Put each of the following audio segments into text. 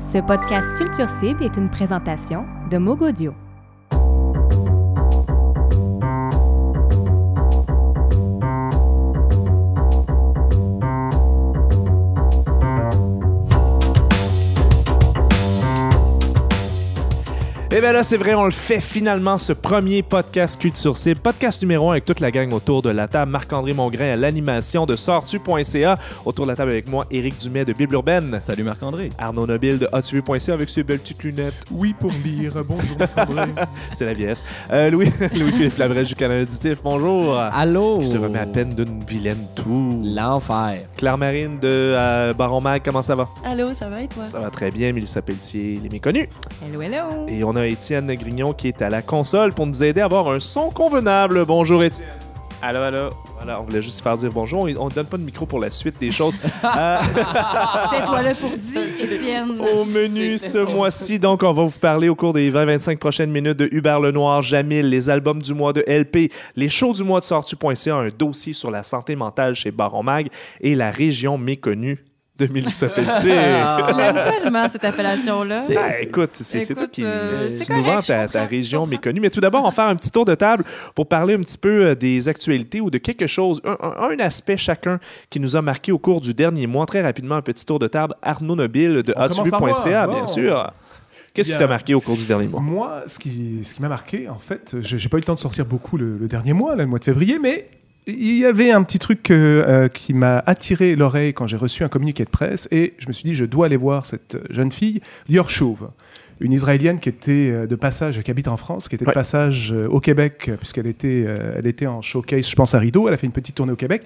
Ce podcast Culture Cible est une présentation de Mogodio. Bien là, c'est vrai, on le fait finalement, ce premier podcast Culture Cible, podcast numéro 1 avec toute la gang autour de la table. Marc-André Mongrain à l'animation de sortu.ca. Autour de la table avec moi, Éric Dumais de Bible Urbaine. Salut Marc-André. Arnaud Nobile de hotsuv.ca avec ses belles petites lunettes. Oui, pour lire. Bonjour, Marc-André. c'est la vieillesse. Euh, Louis, Louis-Philippe Labrèche du Canal Auditif, bonjour. Allô? Qui se remet à peine d'une vilaine toux. L'enfer. Claire Marine de euh, Baron Mag, comment ça va? Allô, ça va et toi? Ça va très bien. Mélissa Pelletier, les méconnus. Hello, hello. Et on a Étienne Grignon qui est à la console pour nous aider à avoir un son convenable. Bonjour Étienne. Allô, allô. Voilà, on voulait juste faire dire bonjour. On ne donne pas de micro pour la suite des choses. Euh, C'est toi le pour dire, Étienne. au menu ce mois-ci, donc, on va vous parler au cours des 20-25 prochaines minutes de Hubert Lenoir, Jamil, les albums du mois de LP, les shows du mois de sortu.ca, un dossier sur la santé mentale chez Baron Mag et la région méconnue de Mélissa Pelletier. Tu l'aimes tellement, cette appellation-là. Ben, écoute, c'est toi qui euh, tu c'est nous vends ta, région méconnue. Mais tout d'abord, on va faire un petit tour de table pour parler un petit peu euh, des actualités ou de quelque chose, un, un- un aspect chacun qui nous a marqué au cours du dernier mois. Très rapidement, un petit tour de table. Arnaud Nobile de moi. bien sûr. Qu'est-ce qui t'a marqué au cours du dernier mois? Moi, ce qui, ce qui m'a marqué, en fait, j'ai j'ai pas eu le temps de sortir beaucoup le, le dernier mois, là, le mois de février, mais il y avait un petit truc euh, euh, qui m'a attiré l'oreille quand j'ai reçu un communiqué de presse et je me suis dit, je dois aller voir cette jeune fille, Lior Chauve. Une Israélienne qui était euh, de passage, qui habite en France, qui était Ouais. de passage euh, au Québec, euh, puisqu'elle était, euh, elle était en showcase, je pense, à Rideau. Elle a fait une petite tournée au Québec.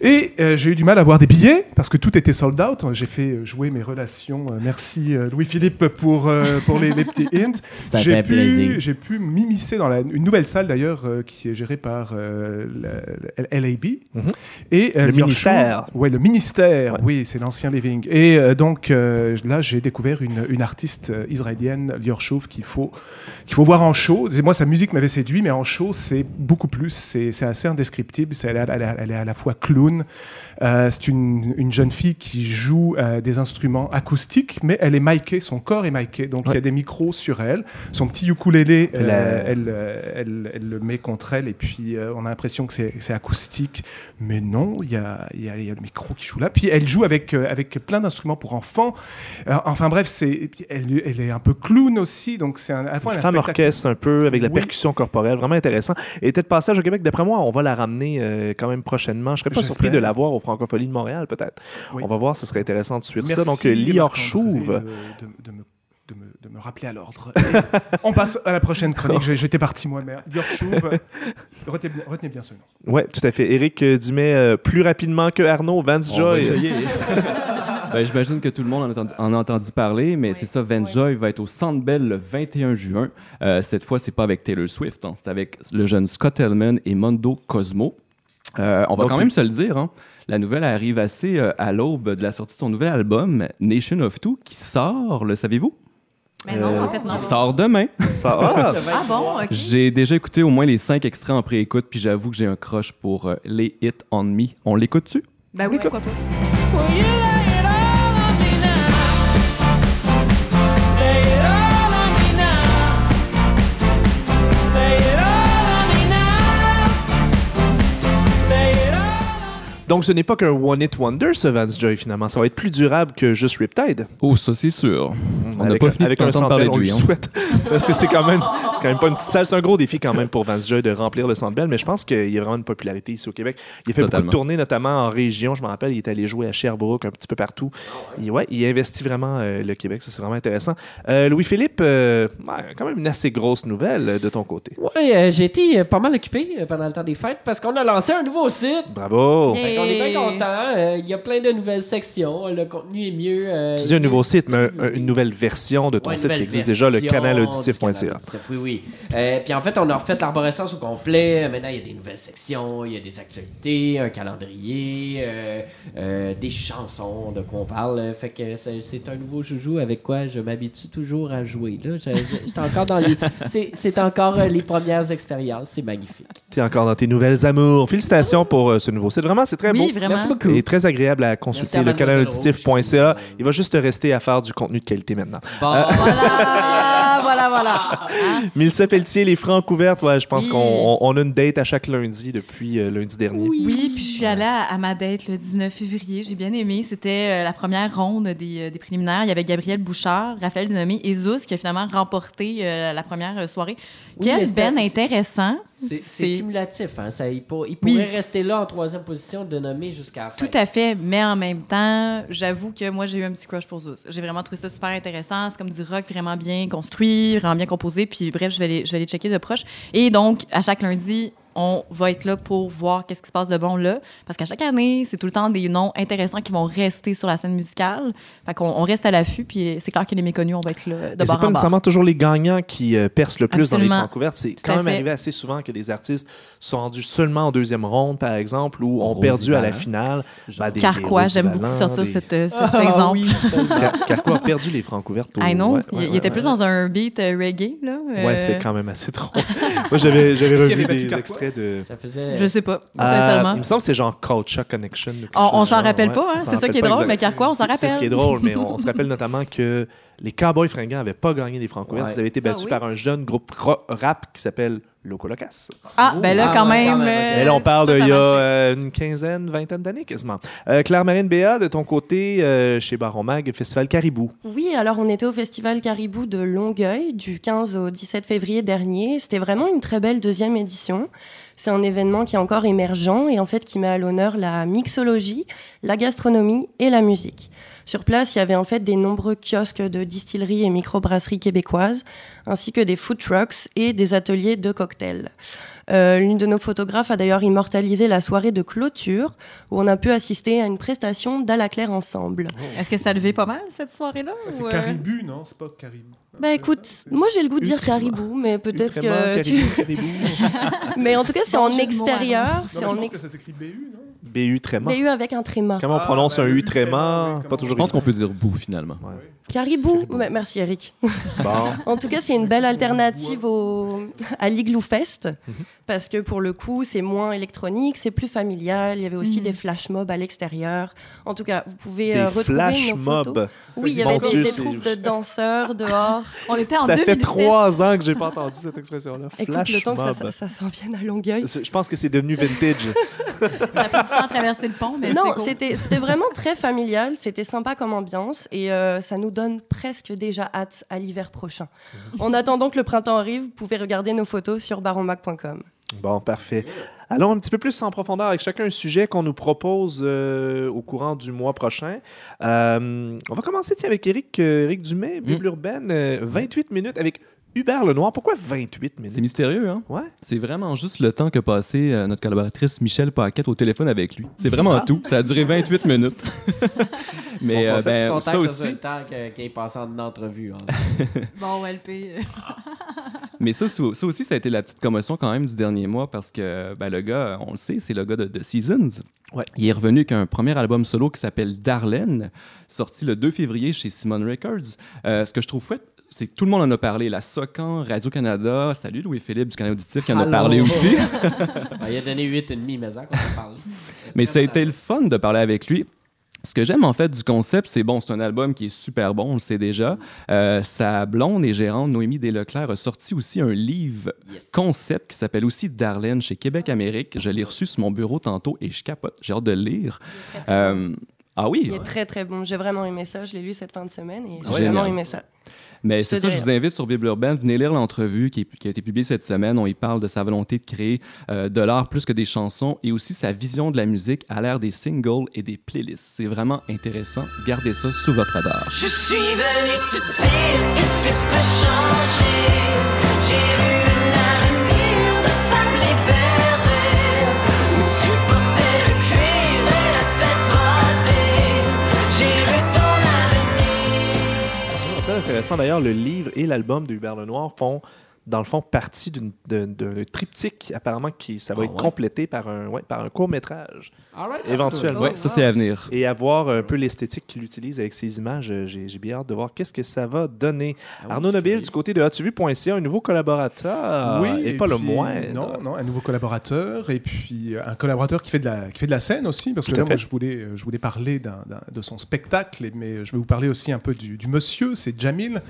Et euh, j'ai eu du mal à avoir des billets parce que tout était sold out. J'ai fait euh, jouer mes relations. Euh, merci euh, Louis-Philippe pour, pour les, les petits hints. Ça J'ai fait pu- plaisir. J'ai pu m'immiscer dans la, une nouvelle salle d'ailleurs qui est gérée par la- la- LAB. Mhm. Et, Le ministère. Chou- Ouais, le ministère. Ouais. Oui, c'est l'ancien Living. Et donc là, j'ai découvert une, une artiste israélienne, Lior Chauve, qu'il faut, qu'il faut voir en show. Et moi, sa musique m'avait séduit, mais en show, c'est beaucoup plus. C'est c'est assez indescriptible. C'est- Elle, elle à- elle est à la fois clown. Cameroun. Euh, c'est une, une jeune fille qui joue euh, des instruments acoustiques, mais elle est micée, son corps est miké, donc il y a des micros sur elle. Son petit ukulélé, elle, euh, elle, elle le met contre elle, et puis on a l'impression que c'est acoustique, mais non, il y a, il y, a, il y a le micro qui joue là. Puis elle joue avec, avec plein d'instruments pour enfants. Enfin bref, c'est elle, est un peu clown aussi, donc c'est un- à la fois Une un femme spectacle- orchestre un peu avec la Oui. percussion corporelle, vraiment intéressant. Et de passage au Québec, d'après moi, on va la ramener euh, quand même prochainement. Je serais pas surpris de la voir au Francophonie de Montréal, peut-être. Oui. On va voir, ce serait intéressant de suivre Merci, ça. Donc, Lior Chouve. De, de- de me, de me- de me rappeler à l'ordre. On passe à la prochaine chronique. J'étais parti moi, mais Lior Chouve, retenez, bien- retenez bien ce nom. Oui, tout à fait. Éric Dumais, euh, plus rapidement que Arnaud, Vance Joy. Ben, J'imagine que tout le monde en a entendu, en a entendu parler, mais Oui. c'est ça, Van Oui. Joy va être au Centre Bell le 21 juin. Euh, cette fois, c'est pas avec Taylor Swift, hein, c'est avec le jeune Scott Hellman et Mondo Cosmo. Euh, on va Donc, quand même se le dire, hein, la nouvelle arrive assez euh, à l'aube de la sortie de son nouvel album, Nation of Two, qui sort, le savez-vous? Mais non, Euh, en fait, non. Il sort demain. Ça, ah, Ah bon. J'ai déjà écouté au moins les cinq extraits en pré-écoute, puis j'avoue que j'ai un crush pour euh, les Hit on Me. On l'écoute-tu? Ben oui, pourquoi pas. Donc, ce n'est pas qu'un one-hit wonder, ce Vance Joy, finalement. Ça va être plus durable que juste Riptide. Oh, ça c'est sûr. On n'a pas fini avec de un Centre parler on de lui lui. hein. souhaite. Parce que c'est quand même, c'est quand même pas une petite salle. C'est un gros défi quand même pour Vance Joy de remplir le Centre Bell, mais je pense qu'il y a vraiment une popularité ici au Québec. Il a fait beaucoup de tournées, notamment en région. Je me rappelle, il est allé jouer à Sherbrooke, un petit peu partout. Il, ouais, il investit vraiment euh, le Québec. Ça, c'est vraiment intéressant. Euh, Louis-Philippe, euh, ouais, quand même une assez grosse nouvelle euh, de ton côté. Oui, euh, j'ai été euh, pas mal occupé pendant le temps des fêtes parce qu'on a lancé un nouveau site. Bravo! Fait qu'on est bien content. Il y a plein de nouvelles sections. Le contenu est mieux. euh, Tu dis un nouveau site, mais un- un- une nouvelle version de ton Ouais, site qui existe déjà, le canalauditif.ca. Oui, oui. Euh, puis en fait, on a refait l'arborescence au complet. Maintenant, il y a des nouvelles sections, il y a des actualités, un calendrier, euh, euh, des chansons de quoi on parle. Fait que c'est un nouveau joujou avec quoi je m'habitue toujours à jouer. Là, Je- je- j'étais encore dans les. C'est c'est encore euh, les premières expériences. C'est magnifique. Tu es encore dans tes nouvelles amours. Félicitations pour euh, ce nouveau site. Vraiment, c'est très beau. Oui, vraiment. Merci beaucoup. Et très agréable à consulter le canal auditif.ca. Il va juste te rester à faire du contenu de qualité maintenant. Bon, voilà, voilà. Hein? Mélissa Pelletier, les francs couvertes, ouais, je pense Oui. qu'on on- on a une date à chaque lundi depuis euh, lundi dernier. Oui, puis je suis allée à, à ma date le 19 février. J'ai bien aimé. C'était euh, la première ronde des, euh, des préliminaires. Il y avait Gabriel Bouchard, Raphaël Denomé et Zeus qui a finalement remporté euh, la première euh, soirée. Oui, Quel ben intéressant. c'est cumulatif. Hein? Ça, il, pour- il Oui. pourrait rester là en troisième position de nommer jusqu'à la fin. tout à fait, mais en même temps, j'avoue que moi, j'ai eu un petit crush pour Zeus. J'ai vraiment trouvé ça super intéressant. C'est comme du rock vraiment bien construit, vraiment bien composé. Puis bref, je vais les, je vais les checker de proche. Et donc, à chaque lundi, on va être là pour voir qu'est-ce qui se passe de bon là. Parce qu'à chaque année, c'est tout le temps des noms intéressants qui vont rester sur la scène musicale. Fait qu'on on reste à l'affût, puis c'est clair que les méconnus, on va être là de Mais c'est bord pas en bord. nécessairement toujours les gagnants qui euh, percent le plus dans les Absolument. francs couvertes. C'est quand même fait. arrivé assez souvent que des artistes sont rendus seulement en deuxième ronde, par exemple, ou ont perdu à la finale. Ben, des- Carquois, j'aime beaucoup sortir des- cet, euh, cet Ah, exemple. oui. Car- Carquois a perdu les francs couvertes. know. ouais, il, ouais, il ouais, était ouais. plus dans un beat euh, reggae, là. Ouais, Euh, c'était quand même assez drôle. Moi, j'avais j'avais revu des extraits de. Ça faisait. Je sais pas, Ah, sincèrement. il me semble que c'est genre Culture Connection. ou On- chose on s'en genre, rappelle ouais. pas, hein, c'est ça rappelle qui est drôle, exact- mais Carquois, on s'en C'est- C'est ce qui est rappelle. drôle, mais on, on se rappelle notamment que les Cowboys fringants n'avaient pas gagné des francs couvertes. Ouais. Ils avaient été battus Ah oui? par un jeune groupe ro- rap qui s'appelle Loco Locas. Ah, ben là, Ah, quand même. quand même, ok. euh, Mais là, on parle d'il ça y a euh, une quinzaine, vingtaine d'années quasiment. Euh, Claire-Marine Béat, de ton côté, euh, chez Baron Mag, Festival Caribou. Oui, alors on était au Festival Caribou de Longueuil du 15 au 17 février dernier. C'était vraiment une très belle deuxième édition. C'est un événement qui est encore émergent et en fait qui met à l'honneur la mixologie, la gastronomie et la musique. Sur place, il y avait en fait des nombreux kiosques de distilleries et microbrasseries québécoises, ainsi que des food trucks et des ateliers de cocktails. Euh, L'une de nos photographes a d'ailleurs immortalisé la soirée de clôture, où on a pu assister à une prestation d'à la claire ensemble. Est-ce que ça levait pas mal, cette soirée-là? C'est ou, euh, Caribou, non? C'est pas Caribou. Bah écoute, moi j'ai le goût de dire caribou, mais peut-être que. tu- Caribou, Caribou. Mais en tout cas, c'est en extérieur. Non, C'est en ex... que ça s'écrit BU, non BU Tréma. BU avec un tréma. Comment on Ah, prononce ben, un U U tréma, Pas toujours Je pense qu'on peut dire bout finalement. Caribou. Merci Eric. Bon. En tout cas, c'est une belle alternative au... à l'Igloo Fest. Parce que pour le coup, c'est moins électronique, c'est plus familial. Il y avait aussi Mhm. des flash mobs à l'extérieur. En tout cas, vous pouvez Des euh, retrouver flash nos photos. mobs. Oui, il y avait des, troupes de danseurs dehors. On était en Ça fait 2007. trois ans que j'ai pas entendu cette expression-là. Écoute, Flash le temps que ça, mob. ça, ça s'en vienne à Longueuil. Je pense que c'est devenu vintage. Ça a pris du temps à traverser le pont, mais non, cool. c'était vraiment très familial, c'était sympa comme ambiance et euh, ça nous donne presque déjà hâte à l'hiver prochain. en attendant que le printemps arrive, vous pouvez regarder nos photos sur baronmac.com. Bon, parfait. Allons un petit peu plus en profondeur avec chacun un sujet qu'on nous propose euh, au courant du mois prochain. Euh, on va commencer tiens, avec Eric, euh, Eric Dumais, Bible urbaine, euh, 28 minutes avec Hubert Lenoir. Pourquoi 28 C'est minutes? mystérieux, hein? Ouais. C'est vraiment juste le temps que passé euh, notre collaboratrice Michel Paquette au téléphone avec lui. C'est vraiment tout. Ça a duré 28 minutes. Mais On euh, je suis ben, content ça que ça soit aussi, le temps qu'il ait passé en entrevue. hein. Bon, LP. Mais ça, ça aussi, ça a été la petite commotion quand même du dernier mois parce que ben, le gars, on le sait, c'est le gars de, de Seasons. Ouais. Il est revenu avec un premier album solo qui s'appelle Darlene, sorti le 2 février chez Simon Records. Euh, ce que je trouve fouette, c'est que tout le monde en a parlé. La SOCAN, Radio-Canada, salut Louis-Philippe du Canal Auditif qui en a parlé aussi. Ben, il a donné 8,5 mais ça qu'on a parlé. Mais ça a été le fun de parler avec lui. Ce que j'aime en fait du concept, c'est bon, c'est un album qui est super bon, on le sait déjà. Euh, sa blonde et gérante Noémie Desleclerc a sorti aussi un livre Yes. concept qui s'appelle aussi Darlene chez Québec Amérique. Je l'ai reçu sur mon bureau tantôt et je capote. J'ai hâte de le lire. Euh, ah oui, Il est très très bon. J'ai vraiment aimé ça. Je l'ai lu cette fin de semaine et j'ai vraiment aimé ça. Mais c'est ça, je vous invite sur Bible Urbaine. Venez lire l'entrevue qui, a été publiée cette semaine. On y parle de sa volonté de créer euh, de l'art plus que des chansons et aussi sa vision de la musique à l'ère des singles et des playlists. C'est vraiment intéressant. Gardez ça sous votre radar. Je suis venu te dire que tu peux changer. Intéressant. D'ailleurs, le livre et l'album de Hubert Lenoir font dans le fond, partie d'un triptyque, apparemment, qui ça va Ah être ouais? complété par un, ouais, par un court-métrage. Alright, Éventuellement. Ouais, ça, c'est à venir. Et à voir un peu l'esthétique qu'il utilise avec ses images, euh, j'ai bien hâte de voir qu'est-ce que ça va donner. Ah oui, Arnaud Nobile, du côté de as-tu un nouveau collaborateur, et, pas le moindre. Non, non, un nouveau collaborateur et puis euh, un collaborateur qui fait de la, qui fait de la scène aussi, parce Tout que là, moi, je voulais, euh, je voulais parler de son spectacle, mais je vais vous parler aussi un peu du, du monsieur, c'est Jamil.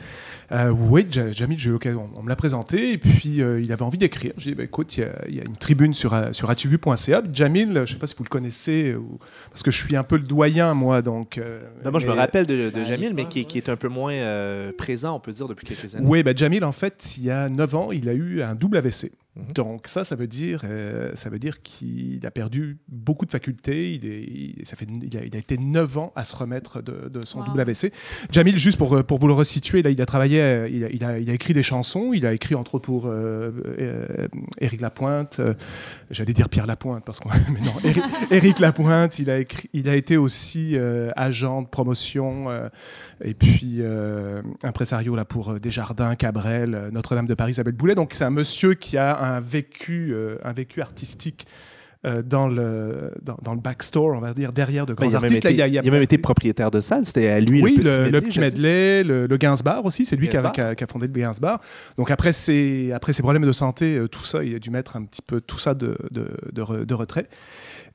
Euh, oui, Ja- Jamil, j'ai l'occasion- on, me l'a présenté, et puis euh, il avait envie d'écrire. J'ai dit, bah, écoute, il y, a- il y a une tribune sur, euh, sur atuvu.ca. Jamil, je ne sais pas si vous le connaissez, ou- parce que je suis un peu le doyen, moi, donc... euh, Ben, moi, je me rappelle de, de Ben, Jamil, il mais qui, est un peu moins euh, présent, on peut dire, depuis quelques années. Oui, bah Jamil, en fait, il y a 9 ans, il a eu un double AVC. Mhm. Donc ça, ça veut dire, euh, ça veut dire qu'il a perdu beaucoup de facultés. Il, est, il- ça fait, il, a, il a été 9 ans à se remettre de, de son Wow. double AVC. Jamil, juste pour, euh, pour vous le resituer, là, il a travaillé, euh, il a, il a- il a écrit des chansons. Il a écrit entre autres pour euh, euh, Éric Lapointe. euh, J'allais dire Pierre Lapointe parce qu'on, mais non, Éric, Éric Lapointe. Il a écrit, il a été aussi euh, agent de promotion euh, et puis euh, impresario là pour Desjardins, Cabrel, Notre-Dame de Paris, Isabelle Boulet. Donc c'est un monsieur qui a un vécu, euh, un vécu artistique. euh, dans, le, dans, dans le backstore, on va dire, derrière de Ben, grands il, a même artistes. Là, il y a- il y a- il a même été propriétaire de salle. C'était à lui oui, le le, petit le medley. petit jadis. medley, le, le Gainsbar aussi, c'est lui qui a, Gainsbar. qui a- qui a fondé le Gainsbar. Donc après ses, après ses problèmes de santé, euh, tout ça, il a dû mettre un petit peu tout ça de, de, de re- de retrait.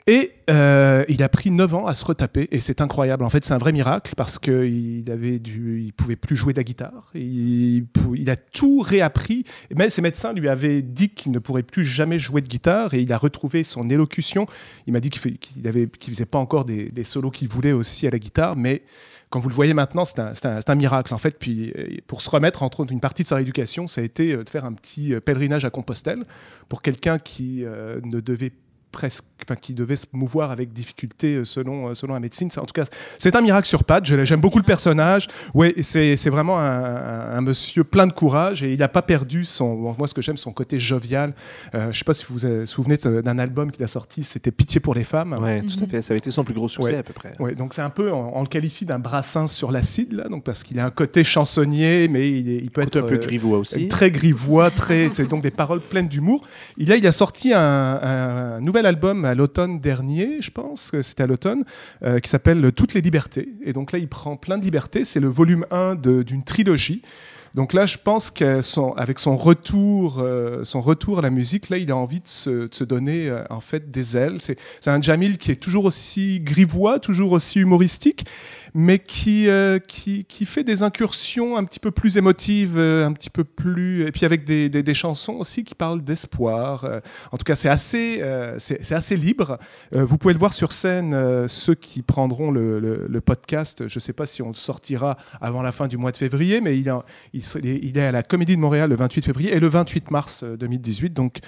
Et euh, il a pris 9 ans à se retaper et c'est incroyable. En fait, c'est un vrai miracle parce qu'il avait dû, il pouvait plus jouer de la guitare. Il, a tout réappris. Mais ses médecins lui avaient dit qu'il ne pourrait plus jamais jouer de guitare et il a retrouvé son élocution. Il m'a dit qu'il qu'il faisait pas encore des, solos qu'il voulait aussi à la guitare, mais quand vous le voyez maintenant, c'est un, miracle en fait. Puis euh, pour se remettre, entre autres, une partie de sa rééducation, ça a été euh, de faire un petit pèlerinage à Compostelle pour quelqu'un qui ne devait presque, enfin, qui devait se mouvoir avec difficulté euh, selon, euh, selon la médecine. En tout cas, c'est un miracle sur pattes. J'aime beaucoup le personnage. Ouais, c'est c'est vraiment un, monsieur plein de courage et il n'a pas perdu son. moi, ce que j'aime, son côté jovial. Euh, je ne sais pas si vous vous souvenez d'un album qu'il a sorti, c'était Pitié pour les femmes. Ouais, tout à fait. Ça a été son plus gros succès, Ouais. à peu près. Ouais, donc c'est un peu, on, on le qualifie d'un brassin sur l'acide là, donc parce qu'il a un côté chansonnier, mais il, il peut être un peu euh, grivois aussi. très grivois, très, donc des paroles pleines d'humour. Il a, il a sorti un, un nouvel album à l'automne dernier, je pense que c'était à l'automne, euh, qui s'appelle Toutes les libertés. Et donc là, il prend plein de libertés. C'est le volume 1 de- d'une trilogie. Donc là, je pense qu'avec son retour, euh, son retour à la musique, là, il a envie de se, donner euh, en fait des ailes. C'est un Jamil qui est toujours aussi grivois, toujours aussi humoristique, mais qui, euh, qui, qui fait des incursions un petit peu plus émotives, euh, un petit peu plus, et puis avec des, des, chansons aussi qui parlent d'espoir. Euh, en tout cas, c'est assez, c'est assez libre. Vous pouvez le voir sur scène, ceux qui prendront le, le- podcast. Je ne sais pas si on le sortira avant la fin du mois de février, mais il, a- il, est à la Comédie de Montréal le 28 février et le 28 mars euh, 2018. Donc,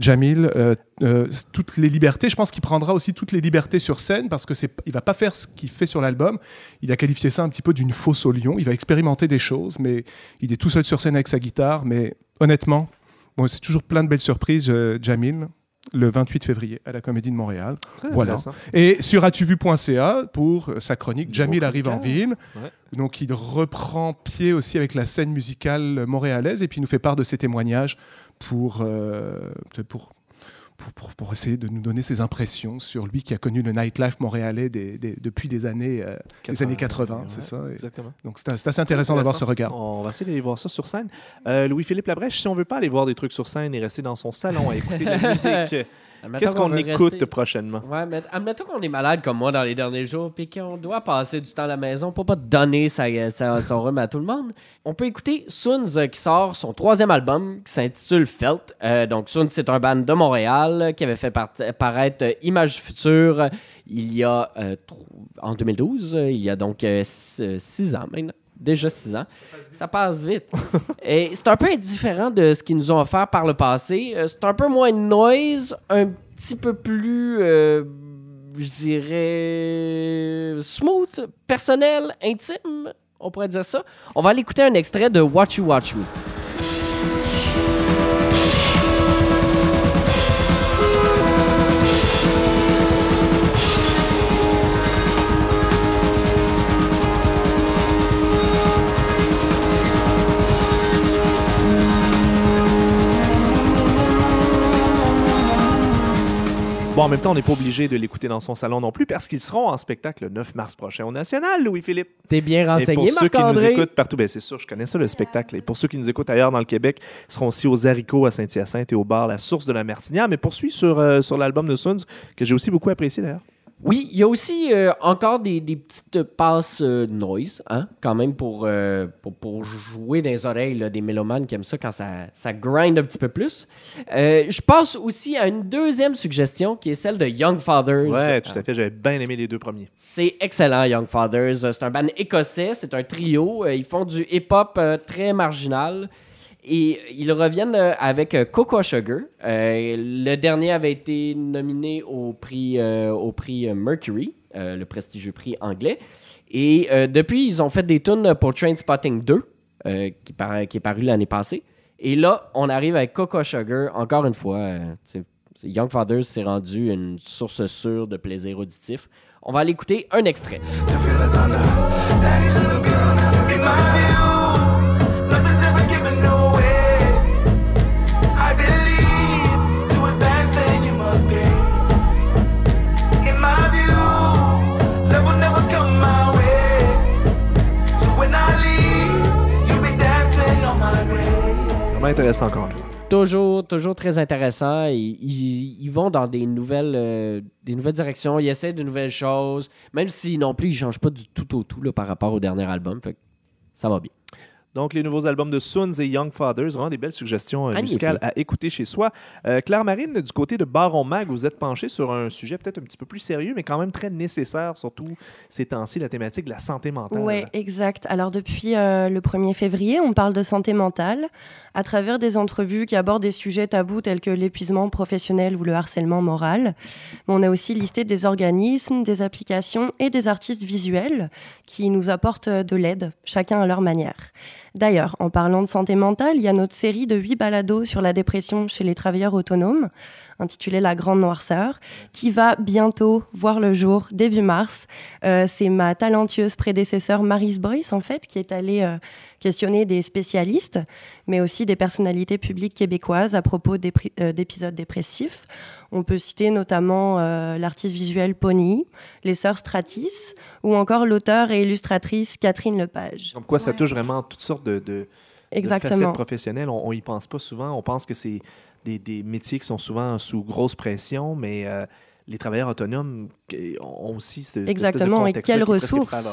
Jamil, euh, euh, toutes les libertés. Je pense qu'il prendra aussi toutes les libertés sur scène parce que c'est, il va pas faire ce qu'il fait sur l'album. Il a qualifié ça un petit peu d'une fausse au lion. Il va expérimenter des choses, mais il est tout seul sur scène avec sa guitare. Mais honnêtement, bon, c'est toujours plein de belles surprises, euh, Jamil. Le 28 février à la Comédie de Montréal. Très Voilà. Et sur atuvu.ca pour sa chronique Jamil arrive en ville. Ouais. Donc il reprend pied aussi avec la scène musicale montréalaise et puis il nous fait part de ses témoignages pour, euh, pour, pour, pour- pour essayer de nous donner ses impressions sur lui qui a connu le nightlife montréalais des- des- depuis des années, euh, les années 80, c'est ouais, ça. Et Exactement. donc c'est c'est assez intéressant d'avoir ce regard. On va essayer d'aller voir ça sur scène. Euh, Louis-Philippe Labrèche, si on veut pas aller voir des trucs sur scène et rester dans son salon à écouter de la musique, qu'est-ce qu'on écoute rester- prochainement? Ouais, mais admettons qu'on est malade comme moi dans les derniers jours, puis qu'on doit passer du temps à la maison pour pas donner sa, sa- son rhume à tout le monde. On peut écouter Soons euh, qui sort son troisième album qui s'intitule Felt. Euh, donc Soons, c'est un band de Montréal euh, qui avait fait paraître euh, Image Future il y a en 2012. euh, il y a donc six ans maintenant. Déjà six ans. Ça passe vite. Et c'est un peu indifférent de ce qu'ils nous ont offert par le passé. Euh, C'est un peu moins de noise, un petit peu plus, euh, je dirais, smooth, personnel, intime. On pourrait dire ça. On va aller écouter un extrait de Watch You Watch Me. Bon, en même temps, on n'est pas obligé de l'écouter dans son salon non plus parce qu'ils seront en spectacle le 9 mars prochain au National, Louis-Philippe. T'es bien Et pour renseigné, ceux qui nous écoutent partout, ben c'est sûr, je connais ça, le spectacle. Et pour ceux qui nous écoutent ailleurs dans le Québec, ils seront aussi aux haricots à Saint-Hyacinthe et au bar La Source de la Martinière. Mais poursuis sur, euh, sur l'album de Suns, que j'ai aussi beaucoup apprécié d'ailleurs. Oui, il y a aussi euh, encore des, des petites passes euh, noise, hein, quand même, pour, euh, pour, pour jouer dans les oreilles là, des mélomanes qui aiment ça quand ça, ça grind un petit peu plus. Euh, je passe aussi à une deuxième suggestion qui est celle de Young Fathers. Ouais, tout à fait. J'avais bien aimé les deux premiers. C'est excellent, Young Fathers. C'est un band écossais, c'est un trio. Ils font du hip-hop très marginal. Et ils reviennent euh, avec euh, Coco Sugar. Euh, le dernier avait été nominé au prix, au prix Mercury, le prestigieux prix anglais. Et depuis, ils ont fait des tunes pour Trainspotting 2, euh, qui, par- qui est paru l'année passée. Et là, on arrive avec Coco Sugar, encore une fois. Young Fathers s'est rendu une source sûre de plaisir auditif. On va aller écouter un extrait. Intéressant encore. Toujours, toujours très intéressant. Ils, vont dans des nouvelles, euh, des nouvelles directions. Ils essaient de nouvelles choses. Même si non plus, ils changent pas du tout au tout là, par rapport au dernier album. Ça va bien. Donc, les nouveaux albums de Suns et Young Fathers, vraiment des belles suggestions euh, musicales à écouter chez soi. Euh, Claire Marine, du côté de Baron Mag, vous êtes penché sur un sujet peut-être un petit peu plus sérieux, mais quand même très nécessaire, surtout ces temps-ci, la thématique de la santé mentale. Oui, exact. Alors depuis euh, le 1er février, on parle de santé mentale à travers des entrevues qui abordent des sujets tabous tels que l'épuisement professionnel ou le harcèlement moral. Mais on a aussi listé des organismes, des applications et des artistes visuels qui nous apportent de l'aide, chacun à leur manière. D'ailleurs, en parlant de santé mentale, il y a notre série de huit balados sur la dépression chez les travailleurs autonomes, intitulée La Grande Noirceur, qui va bientôt voir le jour, début mars. Euh, c'est ma talentueuse prédécesseur Maris Boyce, en fait, qui est allée euh, questionner des spécialistes, mais aussi des personnalités publiques québécoises à propos euh, d'épisodes dépressifs. On peut citer notamment euh, l'artiste visuel Pony, les sœurs Stratis, ou encore l'auteur et illustratrice Catherine Lepage. Comme quoi, ça touche vraiment toutes sortes de, de, de facettes Exactement. professionnelles. On, on y pense pas souvent. On pense que c'est des, des métiers qui sont souvent sous grosse pression, mais euh, les travailleurs autonomes ont aussi ce, cette espèce de Exactement. Et quelles qui est presque ressources?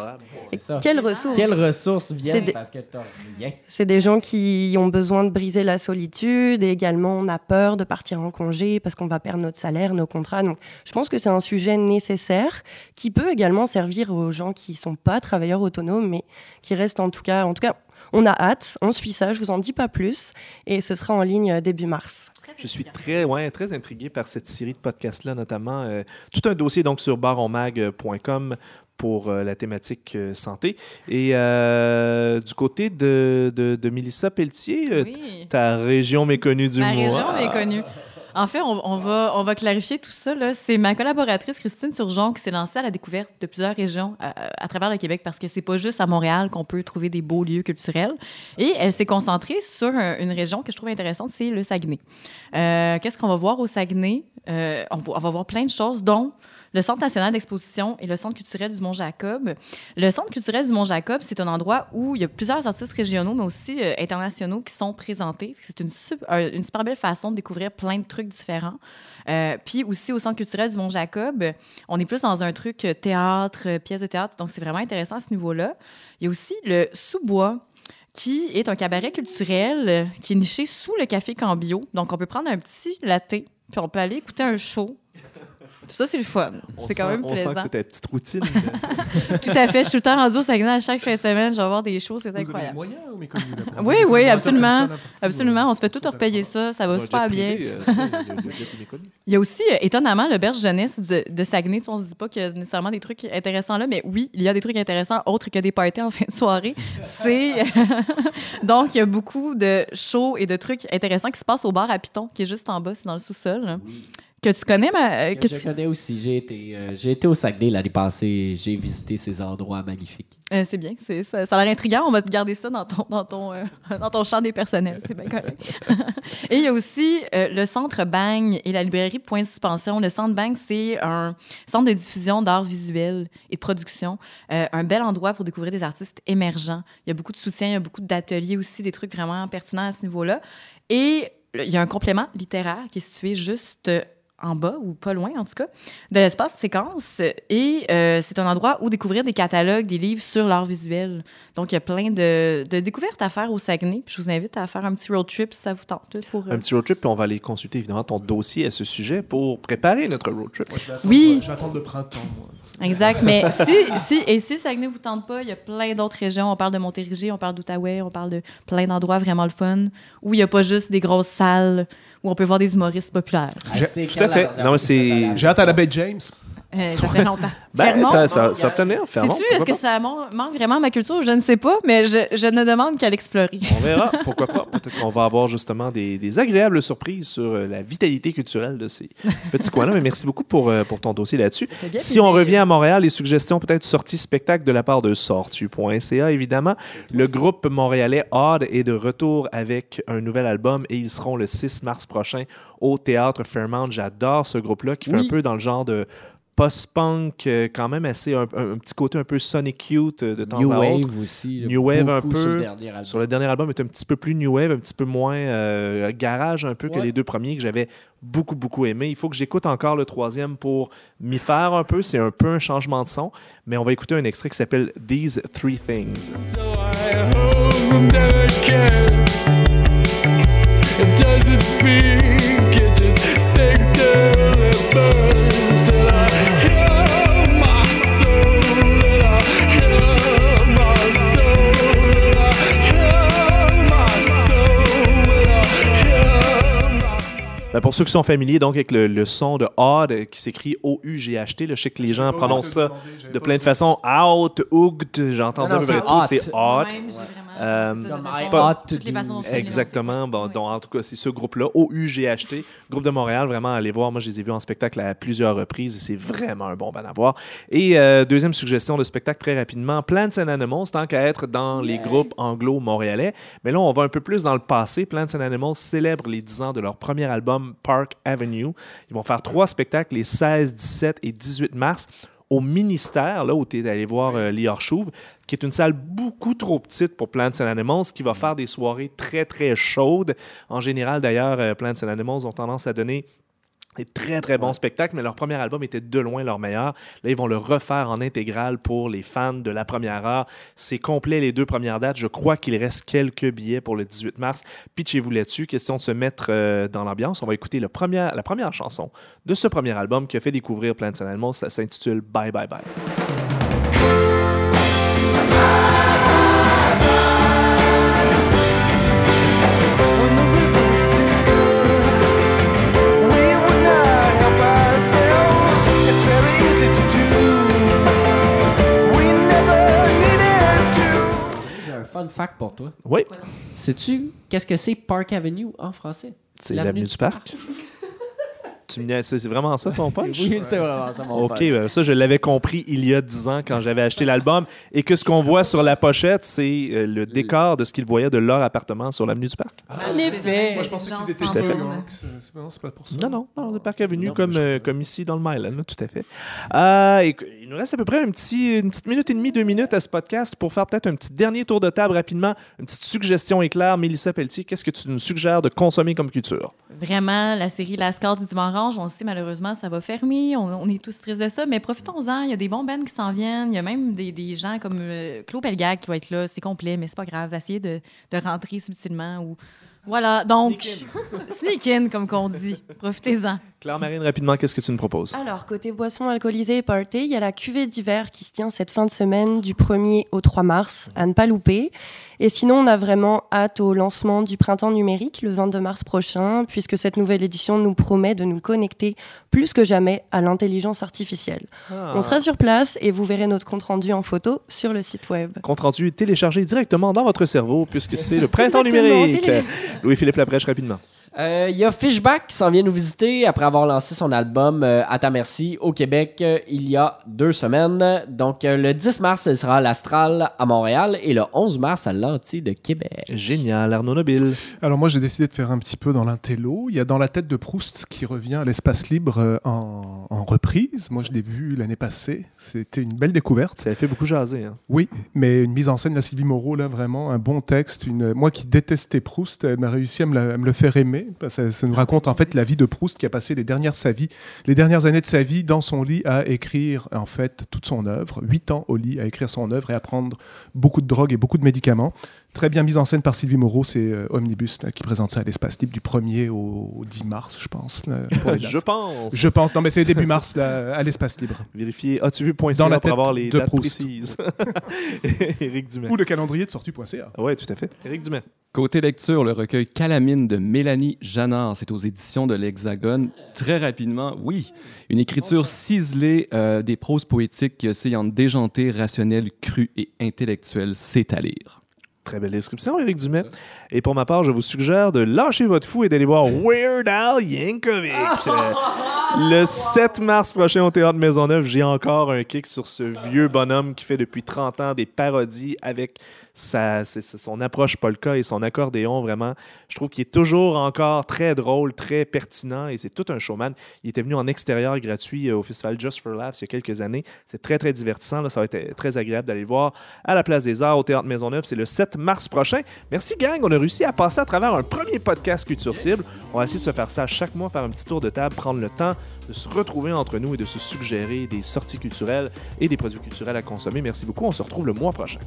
Et quelles ressources? Quelles ressources viennent C'est des- parce que t'as rien? C'est des gens qui ont besoin de briser la solitude et également on a peur de partir en congé parce qu'on va perdre notre salaire, nos contrats. Donc je pense que c'est un sujet nécessaire qui peut également servir aux gens qui sont pas travailleurs autonomes mais qui restent en tout cas en tout cas on a hâte, on suit ça, je vous en dis pas plus et ce sera en ligne euh, début mars. Je suis très, ouais, très intrigué par cette série de podcasts-là, notamment euh, tout un dossier donc sur baronmag.com pour euh, la thématique euh, santé. Et euh, du côté de, de, de Mélissa Pelletier, euh, Oui. ta région méconnue du Ma mois. région méconnue. En fait, on, va, clarifier tout ça. C'est ma collaboratrice Christine Turgeon qui s'est lancée à la découverte de plusieurs régions à, à travers le Québec parce que c'est pas juste à Montréal qu'on peut trouver des beaux lieux culturels. Et elle s'est concentrée sur un- une région que je trouve intéressante, c'est le Saguenay. Euh, Qu'est-ce qu'on va voir au Saguenay? Euh, on, va, on va voir plein de choses, dont le Centre national d'exposition et le Centre culturel du Mont-Jacob. Le Centre culturel du Mont-Jacob, c'est un endroit où il y a plusieurs artistes régionaux, mais aussi euh, internationaux qui sont présentés. C'est une, sup- une super belle façon de découvrir plein de trucs différents. Euh, puis aussi au Centre culturel du Mont-Jacob, on est plus dans un truc euh, théâtre, pièce de théâtre, donc c'est vraiment intéressant à ce niveau-là. Il y a aussi le Sous-Bois, qui est un cabaret culturel qui est niché sous le Café Cambio. Donc, on peut prendre un petit latte, puis on peut aller écouter un show. Ça, c'est le fun. On C'est quand même On plaisant. sent que tu as ta petite routine. Tout à fait. Je suis tout le temps rendue au Saguenay à chaque fin de semaine. Je vais voir des shows. C'est incroyable. moyens ou méconnus là, Oui, oui, absolument. Absolument. On se fait tout repayer ça. Ça va super bien. euh. Il y a aussi, euh, étonnamment, le berge jeunesse de, de Saguenay. On se dit pas qu'il y a nécessairement des trucs intéressants là, mais oui, il y a des trucs intéressants autres que des parties en fin de soirée. C'est donc il y a beaucoup de shows et de trucs intéressants qui se passent au bar à Piton, qui est juste en bas, c'est dans le sous-sol. Que tu connais, ma, euh, que je tu- connais aussi. J'ai été, euh, j'ai été au Saguenay l'année passée. J'ai visité ces endroits magnifiques. Euh, c'est bien, c'est, ça, ça a l'air intriguant. On va te garder ça dans ton, dans ton, euh, dans ton champ des personnels. C'est bien correct. et il y a aussi le Centre Bang et la librairie Point de Suspension. Le Centre Bang, c'est un centre de diffusion d'art visuel et de production. Un bel endroit pour découvrir des artistes émergents. Il y a beaucoup de soutien, il y a beaucoup d'ateliers aussi, des trucs vraiment pertinents à ce niveau-là. Et il y a un complément littéraire qui est situé juste en bas, ou pas loin en tout cas, de l'espace séquence. Et euh, c'est un endroit où découvrir des catalogues, des livres sur l'art visuel. Donc, il y a plein de, de découvertes à faire au Saguenay. Puis je vous invite à faire un petit road trip si ça vous tente. Pour, euh, Un petit road trip, puis on va aller consulter évidemment ton dossier à ce sujet pour préparer notre road trip. Moi, je vais attendre, Oui. Je vais attendre le printemps, moi. Exact. Mais si, si, et si Saguenay vous tente pas, il y a plein d'autres régions. On parle de Montérégie, on parle d'Outaouais, on parle de plein d'endroits vraiment le fun où il n'y a pas juste des grosses salles où on peut voir des humoristes populaires. J'ai- C'est tout à fait. Non, mais c'est- J'ai hâte à la baie James. Euh, ça fait longtemps. Ben, Fermont, ça, ça, ça va tenir, Fermont, Sais-tu, est-ce que ça man- manque vraiment à ma culture? Je ne sais pas, mais je, je ne demande qu'à l'explorer. On verra, pourquoi pas? Peut-être qu'on va avoir justement des, des agréables surprises sur euh, la vitalité culturelle de ces petits coins-là. Mais merci beaucoup pour, euh, pour ton dossier là-dessus. Si on revient à Montréal, les suggestions peut-être sorties spectacle de la part de sortu.ca, évidemment. Le groupe montréalais Odd est de retour avec un nouvel album et ils seront le 6 mars prochain au Théâtre Fairmount. J'adore ce groupe-là qui fait Oui. un peu dans le genre de post-punk, euh, quand même assez, un, un- un petit côté un peu Sonic Cute euh, de temps New à autre. Wave aussi. New Wave un peu. Sur le dernier album. Sur le dernier album, est un petit peu plus new wave, un petit peu moins euh, garage un peu que les deux premiers que j'avais beaucoup beaucoup aimé. Il faut que j'écoute encore le troisième pour m'y faire un peu. C'est un peu un changement de son, mais on va écouter un extrait qui s'appelle These Three Things. So I hold again. It doesn't speak, it just sings till pour ceux qui sont familiers donc avec le, le son de Odd qui s'écrit O-U-G-H-T, je sais que les gens prononcent ça de plein de façons. Out, Ougd, j'ai entendu Non, un peu près tout, c'est. Odd. Euh, Exactement. Bon, Oui. donc, en tout cas, c'est ce groupe-là, OUGHT, groupe de Montréal. Vraiment, allez voir. Moi, je les ai vus en spectacle à plusieurs reprises et c'est vraiment un bon band à voir. Et euh, deuxième suggestion de spectacle très rapidement Plants and Animals, tant qu'à être dans les groupes anglo-montréalais. Mais là, on va un peu plus dans le passé. Plants and Animals célèbrent les 10 ans de leur premier album, Park Avenue. Ils vont faire trois spectacles les 16, 17 et 18 mars au ministère, là où tu es allé voir euh, Lior Chouve, qui est une salle beaucoup trop petite pour Plants and Animals, qui va faire des soirées très, très chaudes. En général, d'ailleurs, euh, Plants and Animals ont tendance à donner des très, très bons spectacles, mais leur premier album était de loin leur meilleur. Là, ils vont le refaire en intégrale pour les fans de la première heure. C'est complet les deux premières dates. Je crois qu'il reste quelques billets pour le 18 mars. Pitchez-vous là-dessus. Question de se mettre euh, dans l'ambiance. On va écouter le premier, la première chanson de ce premier album qui a fait découvrir Plants and Animals. Ça s'intitule Bye Bye Bye. Fun fact pour toi. Oui, Sais-tu qu'est-ce que c'est Park Avenue en français? c'est l'avenue du parc. Tu me niaises, c'est vraiment ça ton punch? Oui, c'était vraiment ça mon Ok, fun. ben ça, je l'avais compris il y a 10 ans quand j'avais acheté l'album. Et que ce qu'on voit sur la pochette, c'est euh, le décor de ce qu'il voyait de leur appartement sur l'avenue du parc. En effet. Moi, je pensais qu'ils étaient Tout à fait. c'est- pas pour ça. Non, non, non, le parc comme, euh, comme ici dans le Myland, là, tout à fait. Euh, et il nous reste à peu près une petite minute et demie, deux minutes à ce podcast pour faire peut-être un petit dernier tour de table rapidement. Une petite suggestion éclair. Mélissa Pelletier, qu'est-ce que tu nous suggères de consommer comme culture? Vraiment, la série La Score du Dimanche on le sait malheureusement, ça va fermer. On, on est tous tristes de ça, mais profitons-en. Il y a des bons bands qui s'en viennent. Il y a même des, des gens comme euh, Claude Pelgag qui va être là. C'est complet, mais c'est pas grave. Essayez de, de rentrer subtilement. Ou... Voilà, donc, sneak in, comme qu'on dit. Profitez-en. Claire-Marine, rapidement, qu'est-ce que tu nous proposes? Alors, côté boissons alcoolisées et party, il y a la cuvée d'hiver qui se tient cette fin de semaine du 1er au 3 mars, à ne pas louper. Et sinon, on a vraiment hâte au lancement du printemps numérique le 22 mars prochain, puisque cette nouvelle édition nous promet de nous connecter plus que jamais à l'intelligence artificielle. Ah. On sera sur place et vous verrez notre compte-rendu en photo sur le site web. Compte rendu téléchargé directement dans votre cerveau puisque c'est le printemps numérique. Louis-Philippe Labrèche, rapidement. Euh, Il y a Fishback qui s'en vient nous visiter après avoir lancé son album euh, À ta merci au Québec euh, il y a deux semaines. Donc, euh, le 10 mars, il sera à l'Astral à Montréal et le 11 mars à l'Anti de Québec. Génial, Arnaud Nobile. Alors moi j'ai décidé de faire un petit peu dans l'intello. Il y a Dans la tête de Proust qui revient à l'espace libre euh, en, en reprise. Moi je l'ai vu l'année passée. C'était une belle découverte. Ça a fait beaucoup jaser. hein. Oui, mais une mise en scène de Sylvie Moreau, là, vraiment, un bon texte. Une... Moi qui détestais Proust, elle m'a réussi à me, la- à me le faire aimer. Que Ça, nous raconte en fait la vie de Proust qui a passé les dernières, les dernières années de sa vie dans son lit à écrire en fait toute son œuvre. Huit ans au lit à écrire son œuvre et à prendre beaucoup de drogue et beaucoup de médicaments. Très bien mise en scène par Sylvie Moreau, c'est euh, Omnibus là, qui présente ça à l'espace libre du 1er au, au 10 mars, je pense. là, pour les dates. Je pense. Je pense, non mais c'est début mars là, à l'espace libre. Vérifier. As-tu vu point Dans la pour tête avoir les de dates Proust. précises? Éric Dumais. Ou le calendrier de sortie.ca. Oui, tout à fait. Éric Dumais. Côté lecture, le recueil Calamine de Mélanie Janard, c'est aux éditions de l'Hexagone. Très rapidement, oui, une écriture ciselée, euh, des proses poétiques qui oscillent entre déjanté, rationnel, cru et intellectuel, c'est à lire. Très belle description, Éric Dumais. Et pour ma part, je vous suggère de lâcher votre fou et d'aller voir Weird Al Yankovic. Euh, le 7 mars prochain au Théâtre Maisonneuve, j'ai encore un kick sur ce vieux bonhomme qui fait depuis 30 ans des parodies avec sa, son approche polka et son accordéon. Vraiment, je trouve qu'il est toujours encore très drôle, très pertinent et c'est tout un showman. Il était venu en extérieur gratuit euh, au festival Just for Laughs il y a quelques années. C'est très, très divertissant. Là. Ça va être euh, très agréable d'aller le voir à la Place des Arts au Théâtre Maisonneuve. C'est le 7 mars prochain. Merci, gang. On a réussi à passer à travers un premier podcast Culture Cible. On va essayer de se faire ça chaque mois, faire un petit tour de table, prendre le temps de se retrouver entre nous et de se suggérer des sorties culturelles et des produits culturels à consommer. Merci beaucoup. On se retrouve le mois prochain.